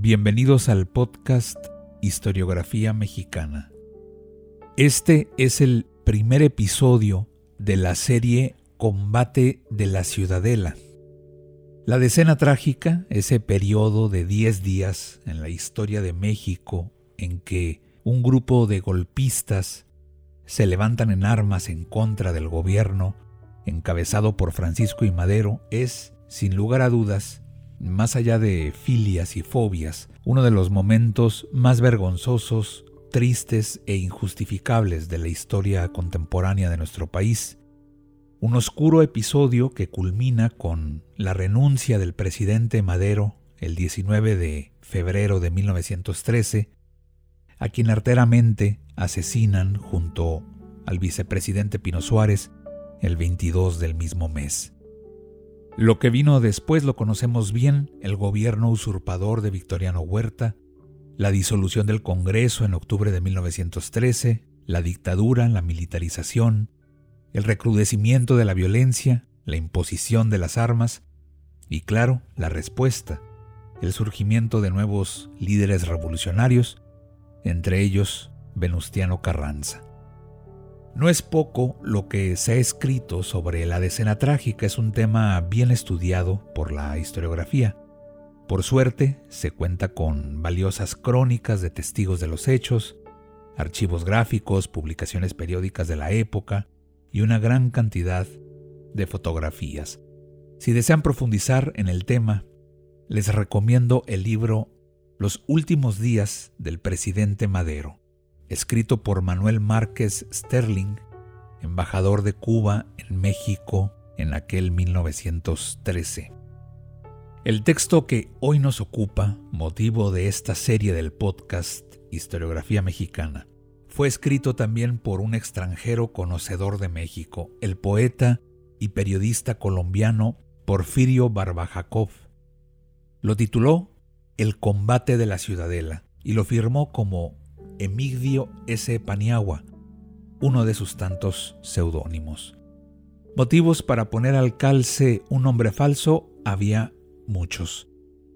Bienvenidos al podcast Historiografía Mexicana. Este es el primer episodio de la serie Combate de la Ciudadela. La decena trágica, ese periodo de 10 días en la historia de México en que un grupo de golpistas se levantan en armas en contra del gobierno encabezado por Francisco y Madero, es, sin lugar a dudas, más allá de filias y fobias, uno de los momentos más vergonzosos, tristes e injustificables de la historia contemporánea de nuestro país. Un oscuro episodio que culmina con la renuncia del presidente Madero el 19 de febrero de 1913, a quien arteramente asesinan junto al vicepresidente Pino Suárez el 22 del mismo mes. Lo que vino después lo conocemos bien, el gobierno usurpador de Victoriano Huerta, la disolución del Congreso en octubre de 1913, la dictadura, la militarización, el recrudecimiento de la violencia, la imposición de las armas y, claro, la respuesta, el surgimiento de nuevos líderes revolucionarios, entre ellos Venustiano Carranza. No es poco lo que se ha escrito sobre la decena trágica, es un tema bien estudiado por la historiografía. Por suerte, se cuenta con valiosas crónicas de testigos de los hechos, archivos gráficos, publicaciones periódicas de la época y una gran cantidad de fotografías. Si desean profundizar en el tema, les recomiendo el libro Los últimos días del presidente Madero, escrito por Manuel Márquez Sterling, embajador de Cuba en México en aquel 1913. El texto que hoy nos ocupa, motivo de esta serie del podcast Historiografía Mexicana, fue escrito también por un extranjero conocedor de México, el poeta y periodista colombiano Porfirio Barbajacov. Lo tituló El combate de la ciudadela y lo firmó como Emigdio S. Paniagua, uno de sus tantos seudónimos. Motivos para poner al calce un nombre falso había muchos.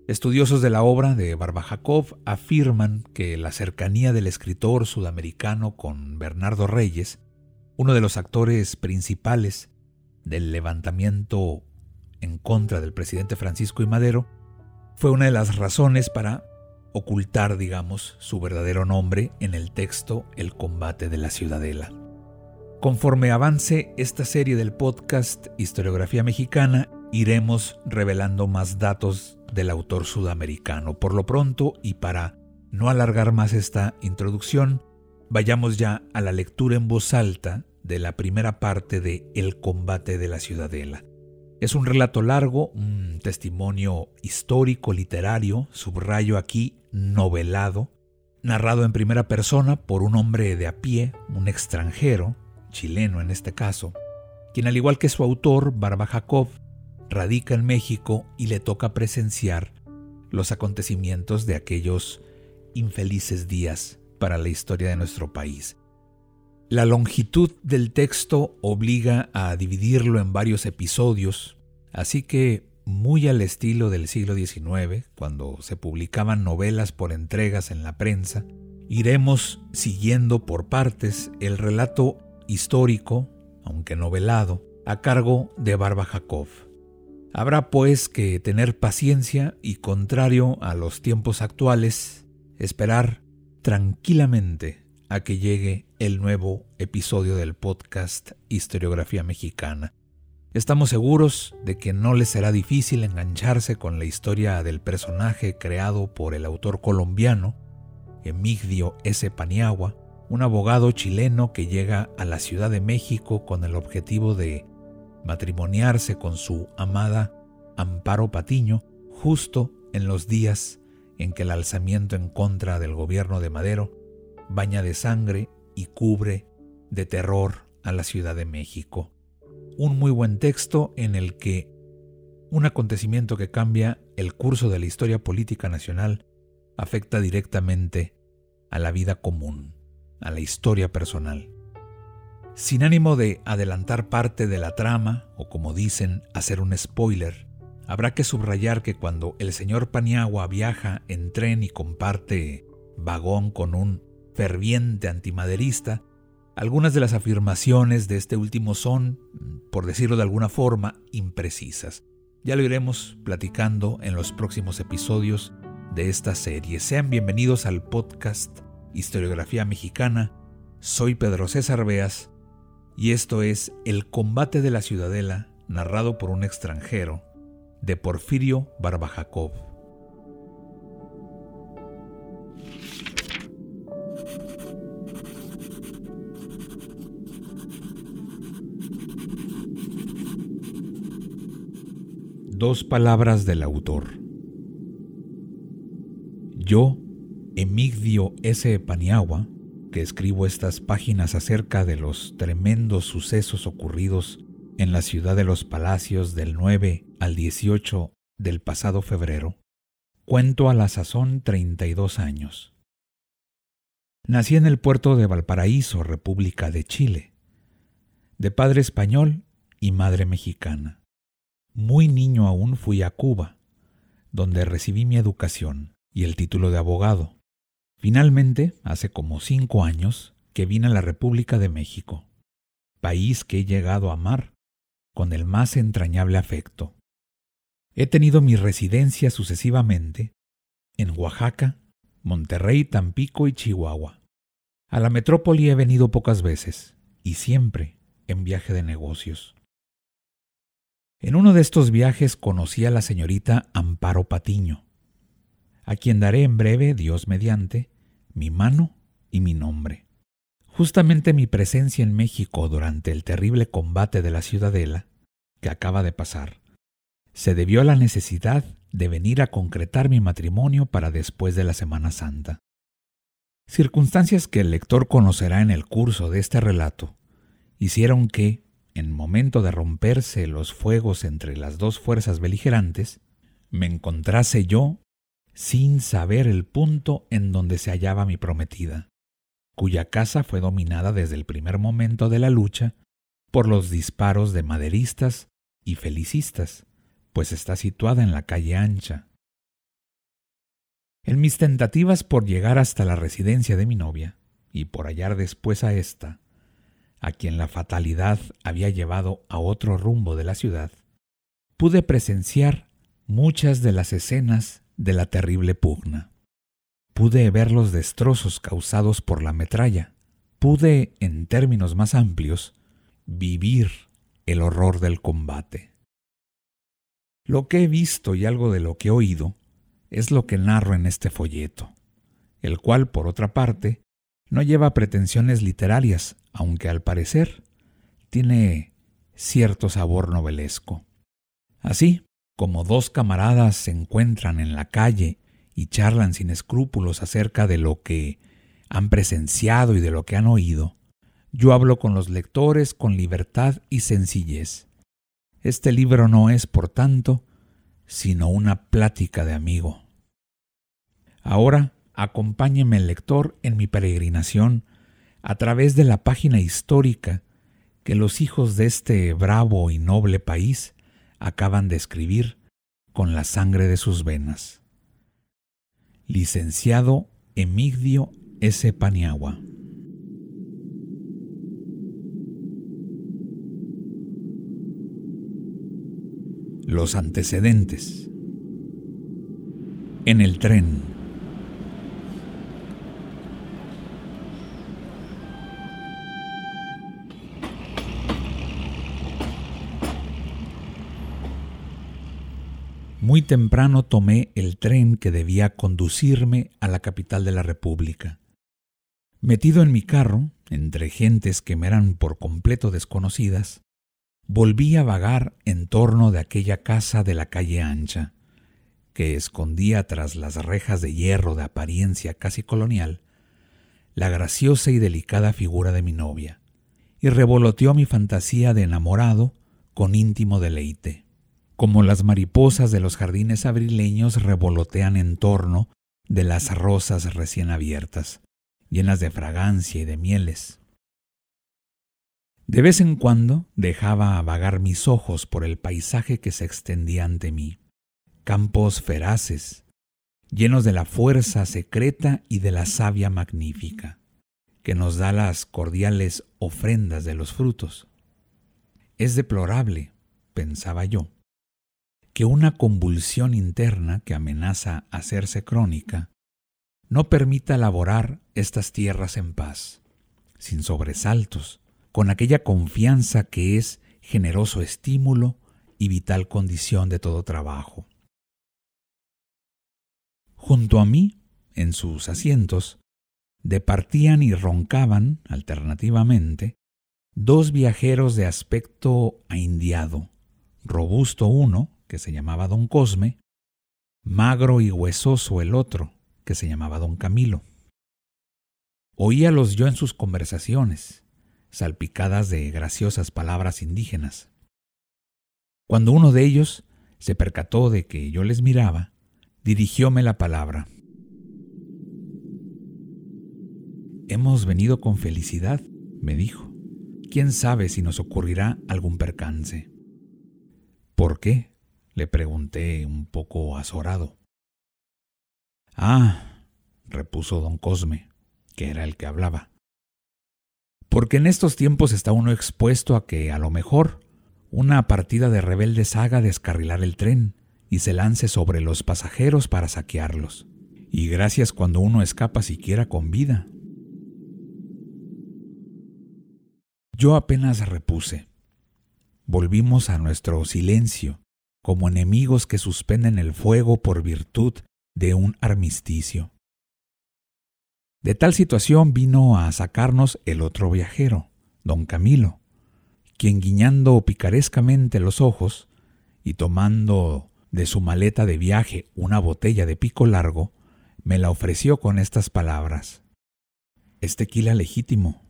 Estudiosos de la obra de Barbajacov afirman que la cercanía del escritor sudamericano con Bernardo Reyes, uno de los actores principales del levantamiento en contra del presidente Francisco y Madero, fue una de las razones para ocultar, digamos, su verdadero nombre en el texto El combate de la ciudadela. Conforme avance esta serie del podcast Historiografía Mexicana, iremos revelando más datos del autor sudamericano. Por lo pronto, y para no alargar más esta introducción, vayamos ya a la lectura en voz alta de la primera parte de El combate de la ciudadela. Es un relato largo, un testimonio histórico, literario, subrayo aquí, novelado, narrado en primera persona por un hombre de a pie, un extranjero, chileno en este caso, quien al igual que su autor, Barba Jacob, radica en México y le toca presenciar los acontecimientos de aquellos infelices días para la historia de nuestro país. La longitud del texto obliga a dividirlo en varios episodios, así que, muy al estilo del siglo XIX, cuando se publicaban novelas por entregas en la prensa, iremos siguiendo por partes el relato histórico, aunque novelado, a cargo de Barba Jacob. Habrá pues que tener paciencia y, contrario a los tiempos actuales, esperar tranquilamente a que llegue el nuevo episodio del podcast Historiografía Mexicana. Estamos seguros de que no les será difícil engancharse con la historia del personaje creado por el autor colombiano, Emigdio S. Paniagua, un abogado chileno que llega a la Ciudad de México con el objetivo de matrimoniarse con su amada Amparo Patiño justo en los días en que el alzamiento en contra del gobierno de Madero baña de sangre y cubre de terror a la Ciudad de México. Un muy buen texto en el que un acontecimiento que cambia el curso de la historia política nacional afecta directamente a la vida común, a la historia personal. Sin ánimo de adelantar parte de la trama, o como dicen, hacer un spoiler, habrá que subrayar que cuando el señor Paniagua viaja en tren y comparte vagón con un ferviente antimaderista, algunas de las afirmaciones de este último son, por decirlo de alguna forma, imprecisas. Ya lo iremos platicando en los próximos episodios de esta serie. Sean bienvenidos al podcast Historiografía Mexicana. Soy Pedro César Beas y esto es El combate de la ciudadela, narrado por un extranjero, de Porfirio Barbajacov. Dos palabras del autor. Yo, Emigdio S. Paniagua, que escribo estas páginas acerca de los tremendos sucesos ocurridos en la ciudad de los palacios del 9 al 18 del pasado febrero, cuento a la sazón 32 años. Nací en el puerto de Valparaíso, República de Chile, de padre español y madre mexicana. Muy niño aún fui a Cuba, donde recibí mi educación y el título de abogado. Finalmente, hace como cinco años, que vine a la República de México, país que he llegado a amar con el más entrañable afecto. He tenido mi residencia sucesivamente en Oaxaca, Monterrey, Tampico y Chihuahua. A la metrópoli he venido pocas veces y siempre en viaje de negocios. En uno de estos viajes conocí a la señorita Amparo Patiño, a quien daré en breve, Dios mediante, mi mano y mi nombre. Justamente mi presencia en México durante el terrible combate de la ciudadela, que acaba de pasar, se debió a la necesidad de venir a concretar mi matrimonio para después de la Semana Santa. Circunstancias que el lector conocerá en el curso de este relato hicieron que, en momento de romperse los fuegos entre las dos fuerzas beligerantes, me encontrase yo sin saber el punto en donde se hallaba mi prometida, cuya casa fue dominada desde el primer momento de la lucha por los disparos de maderistas y felicistas, pues está situada en la calle ancha. En mis tentativas por llegar hasta la residencia de mi novia, y por hallar después a ésta, a quien la fatalidad había llevado a otro rumbo de la ciudad, pude presenciar muchas de las escenas de la terrible pugna. Pude ver los destrozos causados por la metralla. Pude, en términos más amplios, vivir el horror del combate. Lo que he visto y algo de lo que he oído es lo que narro en este folleto, el cual, por otra parte, no lleva pretensiones literarias, aunque al parecer tiene cierto sabor novelesco. Así, como dos camaradas se encuentran en la calle y charlan sin escrúpulos acerca de lo que han presenciado y de lo que han oído, yo hablo con los lectores con libertad y sencillez. Este libro no es, por tanto, sino una plática de amigo. Ahora acompáñeme el lector en mi peregrinación a través de la página histórica que los hijos de este bravo y noble país acaban de escribir con la sangre de sus venas. Licenciado Emigdio S. Paniagua. Los antecedentes. En el tren. Muy temprano tomé el tren que debía conducirme a la capital de la República. Metido en mi carro, entre gentes que me eran por completo desconocidas, volví a vagar en torno de aquella casa de la calle ancha, que escondía tras las rejas de hierro de apariencia casi colonial la graciosa y delicada figura de mi novia, y revoloteó mi fantasía de enamorado con íntimo deleite, como las mariposas de los jardines abrileños revolotean en torno de las rosas recién abiertas, llenas de fragancia y de mieles. De vez en cuando dejaba vagar mis ojos por el paisaje que se extendía ante mí, campos feraces, llenos de la fuerza secreta y de la savia magnífica, que nos da las cordiales ofrendas de los frutos. Es deplorable, pensaba yo, que una convulsión interna que amenaza hacerse crónica no permita laborar estas tierras en paz, sin sobresaltos, con aquella confianza que es generoso estímulo y vital condición de todo trabajo. Junto a mí, en sus asientos, departían y roncaban, alternativamente, dos viajeros de aspecto aindiado, robusto uno, que se llamaba don Cosme, magro y huesoso el otro, que se llamaba don Camilo. Oíalos yo en sus conversaciones, salpicadas de graciosas palabras indígenas. Cuando uno de ellos se percató de que yo les miraba, dirigióme la palabra. Hemos venido con felicidad, me dijo. ¿Quién sabe si nos ocurrirá algún percance? ¿Por qué? Le pregunté un poco azorado. Ah, repuso don Cosme, que era el que hablaba. Porque en estos tiempos está uno expuesto a que, a lo mejor, una partida de rebeldes haga descarrilar el tren y se lance sobre los pasajeros para saquearlos. Y gracias cuando uno escapa siquiera con vida. Yo apenas repuse. Volvimos a nuestro silencio como enemigos que suspenden el fuego por virtud de un armisticio. De tal situación vino a sacarnos el otro viajero, don Camilo, quien guiñando picarescamente los ojos y tomando de su maleta de viaje una botella de pico largo, me la ofreció con estas palabras. Es tequila legítimo,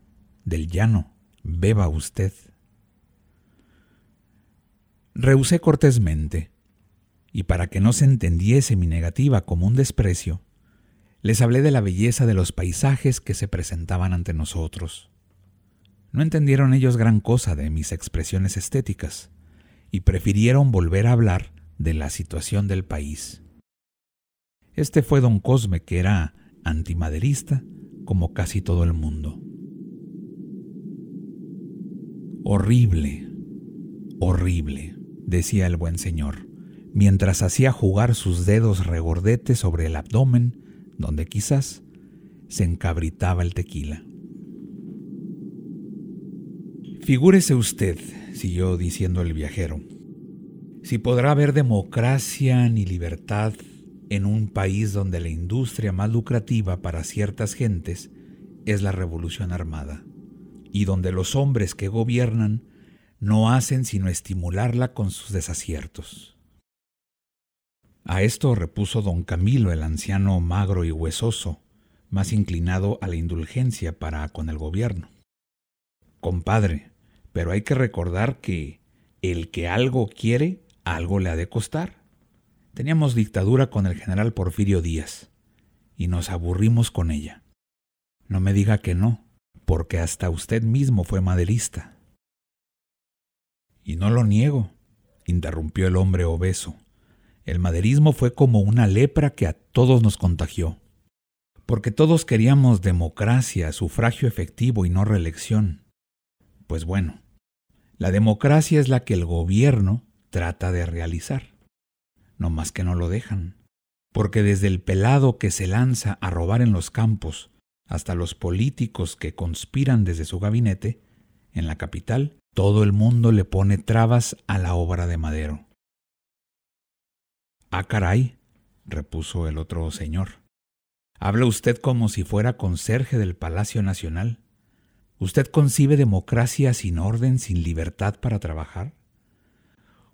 del llano, beba usted. Rehusé cortésmente, y para que no se entendiese mi negativa como un desprecio, les hablé de la belleza de los paisajes que se presentaban ante nosotros. No entendieron ellos gran cosa de mis expresiones estéticas, y prefirieron volver a hablar de la situación del país. Este fue don Cosme, que era antimaderista, como casi todo el mundo. Horrible, horrible decía el buen señor, mientras hacía jugar sus dedos regordetes sobre el abdomen, donde quizás se encabritaba el tequila. Figúrese usted, siguió diciendo el viajero, si podrá haber democracia ni libertad en un país donde la industria más lucrativa para ciertas gentes es la revolución armada, y donde los hombres que gobiernan no hacen sino estimularla con sus desaciertos. A esto repuso don Camilo, el anciano magro y huesoso, más inclinado a la indulgencia para con el gobierno. Compadre, pero hay que recordar que el que algo quiere, algo le ha de costar. Teníamos dictadura con el general Porfirio Díaz, y nos aburrimos con ella. No me diga que no, porque hasta usted mismo fue maderista. Y no lo niego, interrumpió el hombre obeso. El maderismo fue como una lepra que a todos nos contagió. Porque todos queríamos democracia, sufragio efectivo y no reelección. Pues bueno, la democracia es la que el gobierno trata de realizar. No más que no lo dejan. Porque desde el pelado que se lanza a robar en los campos hasta los políticos que conspiran desde su gabinete, en la capital, todo el mundo le pone trabas a la obra de Madero. Ah, caray, repuso el otro señor. Habla usted como si fuera conserje del Palacio Nacional. ¿Usted concibe democracia sin orden, sin libertad para trabajar?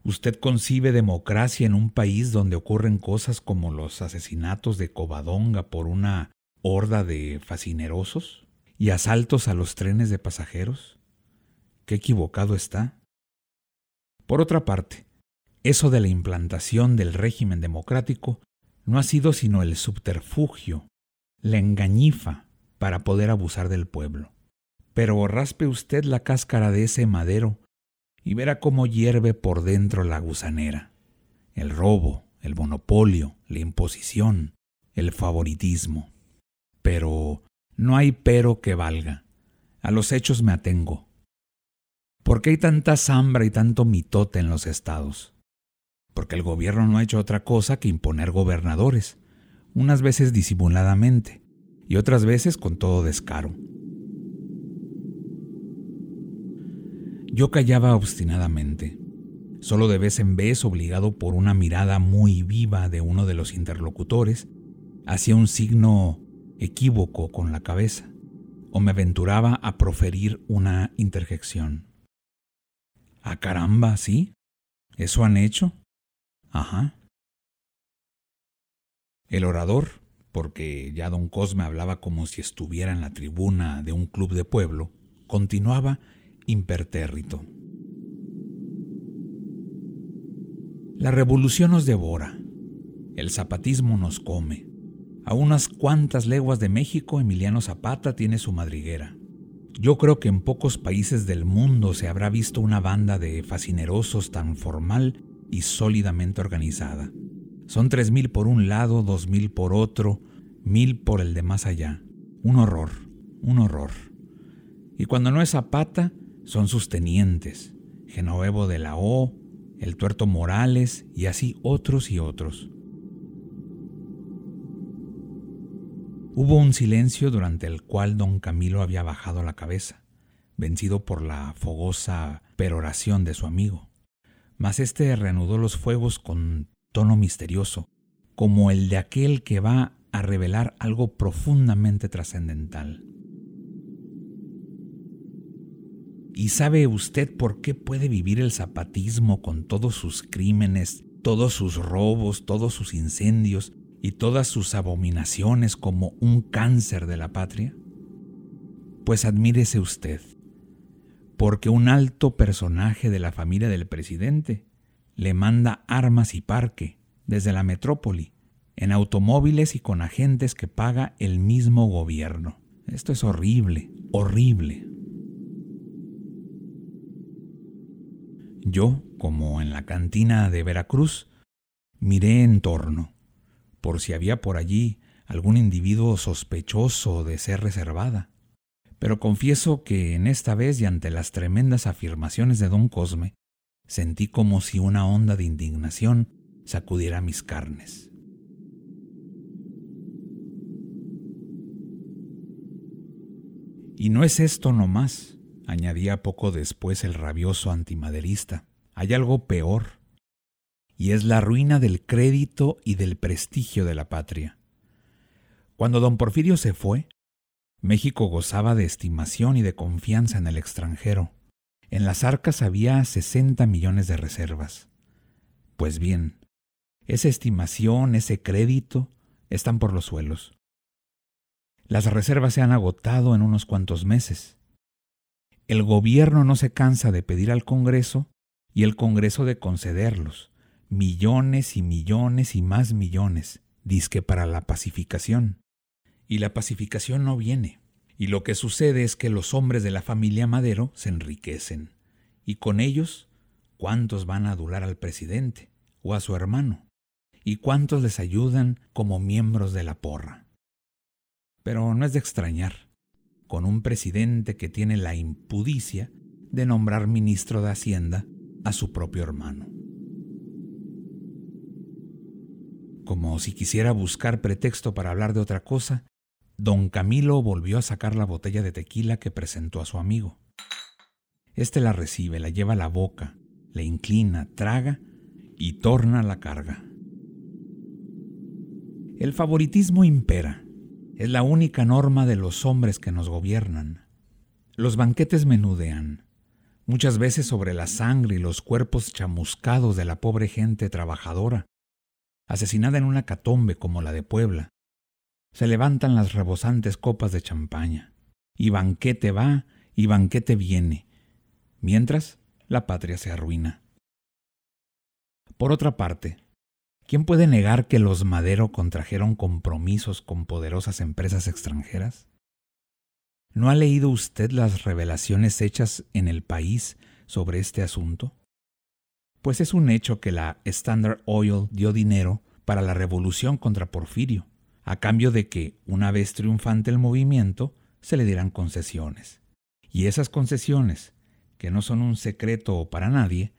¿Usted concibe democracia en un país donde ocurren cosas como los asesinatos de Covadonga por una horda de fascinerosos y asaltos a los trenes de pasajeros? ¿Qué equivocado está? Por otra parte, eso de la implantación del régimen democrático no ha sido sino el subterfugio, la engañifa para poder abusar del pueblo. Pero raspe usted la cáscara de ese madero y verá cómo hierve por dentro la gusanera. El robo, el monopolio, la imposición, el favoritismo. Pero no hay pero que valga. A los hechos me atengo. ¿Por qué hay tanta zambra y tanto mitote en los estados? Porque el gobierno no ha hecho otra cosa que imponer gobernadores, unas veces disimuladamente y otras veces con todo descaro. Yo callaba obstinadamente, solo de vez en vez obligado por una mirada muy viva de uno de los interlocutores, hacía un signo equívoco con la cabeza, o me aventuraba a proferir una interjección. ¡Ah, caramba! ¿Sí? ¿Eso han hecho? Ajá. El orador, porque ya don Cosme hablaba como si estuviera en la tribuna de un club de pueblo, continuaba impertérrito. La revolución nos devora, el zapatismo nos come. A unas cuantas leguas de México, Emiliano Zapata tiene su madriguera. Yo creo que en pocos países del mundo se habrá visto una banda de fascinerosos tan formal y sólidamente organizada. Son tres mil por un lado, dos mil por otro, mil por el de más allá. Un horror, un horror. Y cuando no es Zapata, son sus tenientes, Genovevo de la O, el tuerto Morales y así otros y otros. Hubo un silencio durante el cual don Camilo había bajado la cabeza, vencido por la fogosa peroración de su amigo. Mas éste reanudó los fuegos con tono misterioso, como el de aquel que va a revelar algo profundamente trascendental. ¿Y sabe usted por qué puede vivir el zapatismo con todos sus crímenes, todos sus robos, todos sus incendios y todas sus abominaciones como un cáncer de la patria? Pues admírese usted, porque un alto personaje de la familia del presidente le manda armas y parque desde la metrópoli, en automóviles y con agentes que paga el mismo gobierno. Esto es horrible, horrible. Yo, como en la cantina de Veracruz, miré en torno, por si había por allí algún individuo sospechoso de ser reservada. Pero confieso que en esta vez y ante las tremendas afirmaciones de don Cosme, sentí como si una onda de indignación sacudiera mis carnes. Y no es esto nomás añadía poco después el rabioso antimaderista. Hay algo peor, y es la ruina del crédito y del prestigio de la patria. Cuando don Porfirio se fue, México gozaba de estimación y de confianza en el extranjero. En las arcas había 60 millones de reservas. Pues bien, esa estimación, ese crédito, están por los suelos. Las reservas se han agotado en unos cuantos meses el gobierno no se cansa de pedir al Congreso y el Congreso de concederlos, millones y millones y más millones, disque para la pacificación. Y la pacificación no viene. Y lo que sucede es que los hombres de la familia Madero se enriquecen. Y con ellos, ¿cuántos van a adular al presidente o a su hermano? ¿Y cuántos les ayudan como miembros de la porra? Pero no es de extrañar con un presidente que tiene la impudicia de nombrar ministro de Hacienda a su propio hermano. Como si quisiera buscar pretexto para hablar de otra cosa, don Camilo volvió a sacar la botella de tequila que presentó a su amigo. Este la recibe, la lleva a la boca, le inclina, traga y torna la carga. El favoritismo impera es la única norma de los hombres que nos gobiernan. Los banquetes menudean. muchas veces sobre la sangre y los cuerpos chamuscados de la pobre gente trabajadora, asesinada en una catombe como la de Puebla. Se levantan las rebosantes copas de champaña, y banquete va y banquete viene, mientras la patria se arruina. Por otra parte, ¿quién puede negar que los Madero contrajeron compromisos con poderosas empresas extranjeras? ¿No ha leído usted las revelaciones hechas en el país sobre este asunto? Pues es un hecho que la Standard Oil dio dinero para la revolución contra Porfirio, a cambio de que, una vez triunfante el movimiento, se le dieran concesiones. Y esas concesiones, que no son un secreto para nadie,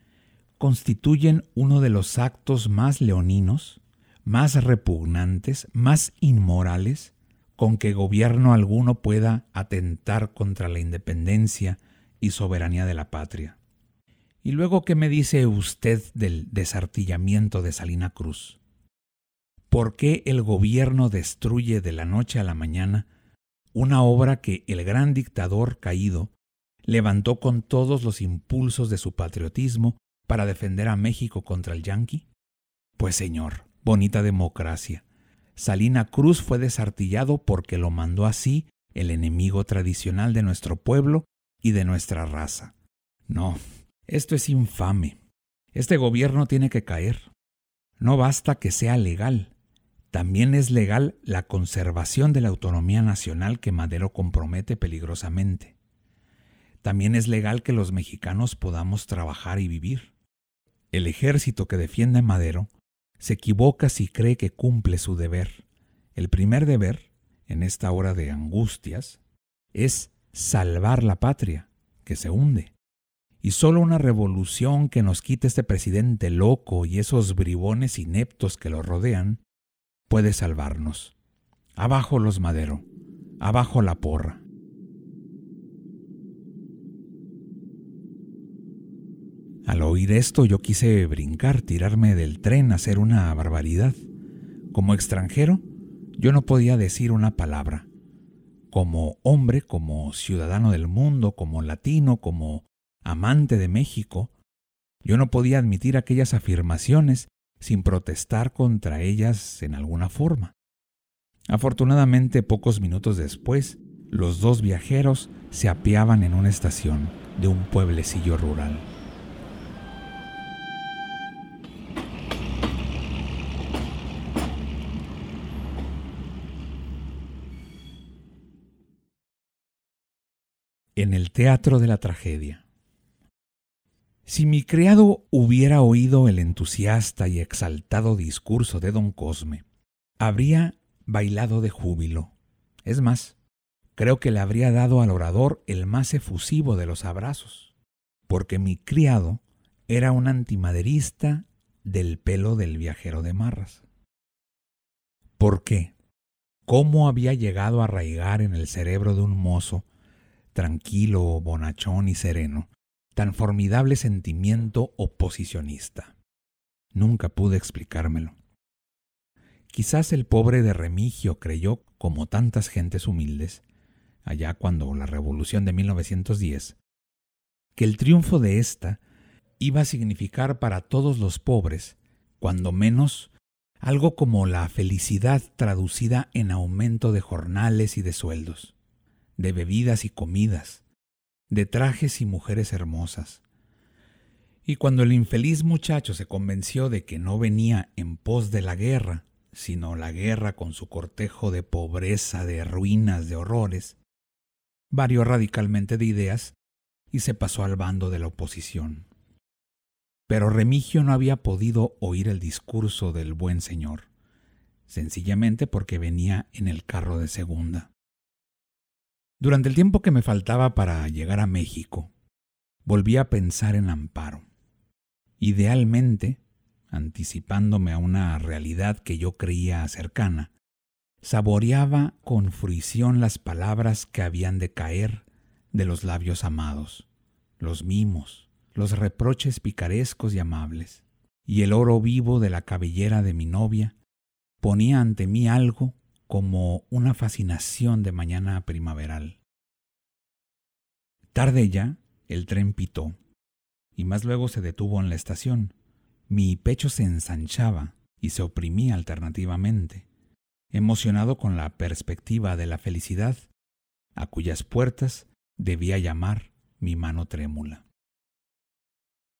constituyen uno de los actos más leoninos, más repugnantes, más inmorales con que gobierno alguno pueda atentar contra la independencia y soberanía de la patria. Y luego, ¿qué me dice usted del desartillamiento de Salina Cruz? ¿Por qué el gobierno destruye de la noche a la mañana una obra que el gran dictador caído levantó con todos los impulsos de su patriotismo para defender a México contra el yanqui? Pues señor, bonita democracia, Salina Cruz fue desartillado porque lo mandó así el enemigo tradicional de nuestro pueblo y de nuestra raza. No, esto es infame. Este gobierno tiene que caer. No basta que sea legal, también es legal la conservación de la autonomía nacional que Madero compromete peligrosamente. También es legal que los mexicanos podamos trabajar y vivir. El ejército que defiende a Madero se equivoca si cree que cumple su deber. El primer deber, en esta hora de angustias, es salvar la patria, que se hunde. Y solo una revolución que nos quite este presidente loco y esos bribones ineptos que lo rodean puede salvarnos. Abajo los Madero, abajo la porra. Al oír esto yo quise brincar, tirarme del tren, hacer una barbaridad. Como extranjero, yo no podía decir una palabra. Como hombre, como ciudadano del mundo, como latino, como amante de México, yo no podía admitir aquellas afirmaciones sin protestar contra ellas en alguna forma. Afortunadamente, pocos minutos después, los dos viajeros se apeaban en una estación de un pueblecillo rural. en el teatro de la tragedia. Si mi criado hubiera oído el entusiasta y exaltado discurso de don Cosme, habría bailado de júbilo. Es más, creo que le habría dado al orador el más efusivo de los abrazos, porque mi criado era un antimaderista del pelo del viajero de Marras. ¿Por qué? ¿Cómo había llegado a arraigar en el cerebro de un mozo tranquilo, bonachón y sereno, tan formidable sentimiento oposicionista. Nunca pude explicármelo. Quizás el pobre de Remigio creyó, como tantas gentes humildes, allá cuando la revolución de 1910, que el triunfo de ésta iba a significar para todos los pobres, cuando menos, algo como la felicidad traducida en aumento de jornales y de sueldos de bebidas y comidas, de trajes y mujeres hermosas. Y cuando el infeliz muchacho se convenció de que no venía en pos de la guerra, sino la guerra con su cortejo de pobreza, de ruinas, de horrores, varió radicalmente de ideas y se pasó al bando de la oposición. Pero Remigio no había podido oír el discurso del buen señor, sencillamente porque venía en el carro de segunda. Durante el tiempo que me faltaba para llegar a México, volví a pensar en Amparo. Idealmente, anticipándome a una realidad que yo creía cercana, saboreaba con fruición las palabras que habían de caer de los labios amados, los mimos, los reproches picarescos y amables, y el oro vivo de la cabellera de mi novia ponía ante mí algo como una fascinación de mañana primaveral. Tarde ya, el tren pitó, y más luego se detuvo en la estación. Mi pecho se ensanchaba y se oprimía alternativamente, emocionado con la perspectiva de la felicidad, a cuyas puertas debía llamar mi mano trémula.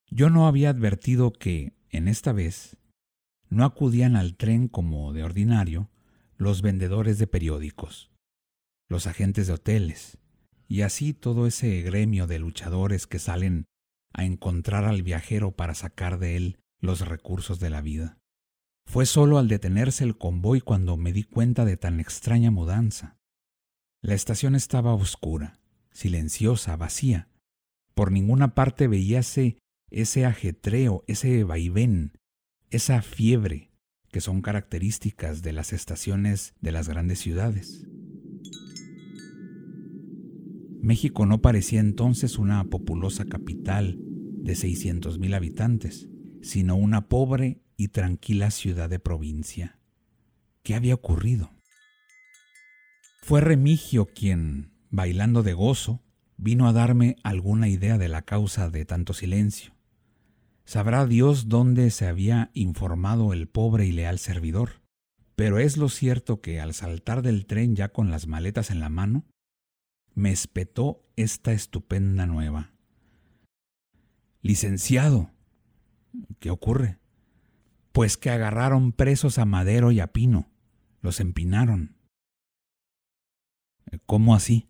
Yo no había advertido que, en esta vez, no acudían al tren como de ordinario los vendedores de periódicos, los agentes de hoteles, y así todo ese gremio de luchadores que salen a encontrar al viajero para sacar de él los recursos de la vida. Fue solo al detenerse el convoy cuando me di cuenta de tan extraña mudanza. La estación estaba oscura, silenciosa, vacía. Por ninguna parte veíase ese ajetreo, ese vaivén, esa fiebre que son características de las estaciones de las grandes ciudades. México no parecía entonces una populosa capital de 600.000 habitantes, sino una pobre y tranquila ciudad de provincia. ¿Qué había ocurrido? Fue Remigio quien, bailando de gozo, vino a darme alguna idea de la causa de tanto silencio. Sabrá Dios dónde se había informado el pobre y leal servidor. Pero es lo cierto que al saltar del tren ya con las maletas en la mano, me espetó esta estupenda nueva. Licenciado, ¿qué ocurre? Pues que agarraron presos a Madero y a Pino, los empinaron. ¿Cómo así?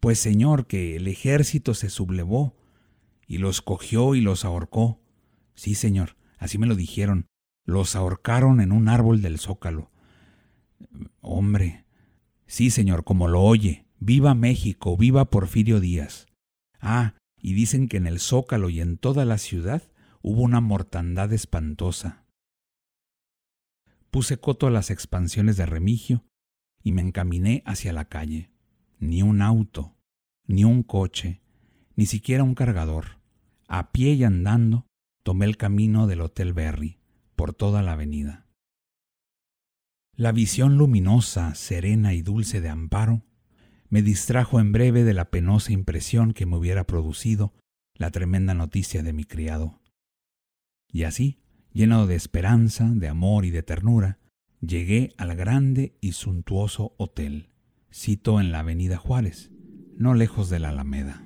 Pues señor, que el ejército se sublevó y los cogió y los ahorcó. Sí, señor, así me lo dijeron. Los ahorcaron en un árbol del zócalo. Hombre. Sí, señor, como lo oye. Viva México, viva Porfirio Díaz. Ah, y dicen que en el zócalo y en toda la ciudad hubo una mortandad espantosa. Puse coto a las expansiones de Remigio y me encaminé hacia la calle. Ni un auto, ni un coche, ni siquiera un cargador. A pie y andando, tomé el camino del Hotel Berry, por toda la avenida. La visión luminosa, serena y dulce de Amparo me distrajo en breve de la penosa impresión que me hubiera producido la tremenda noticia de mi criado. Y así, lleno de esperanza, de amor y de ternura, llegué al grande y suntuoso hotel, cito en la Avenida Juárez, no lejos de la Alameda.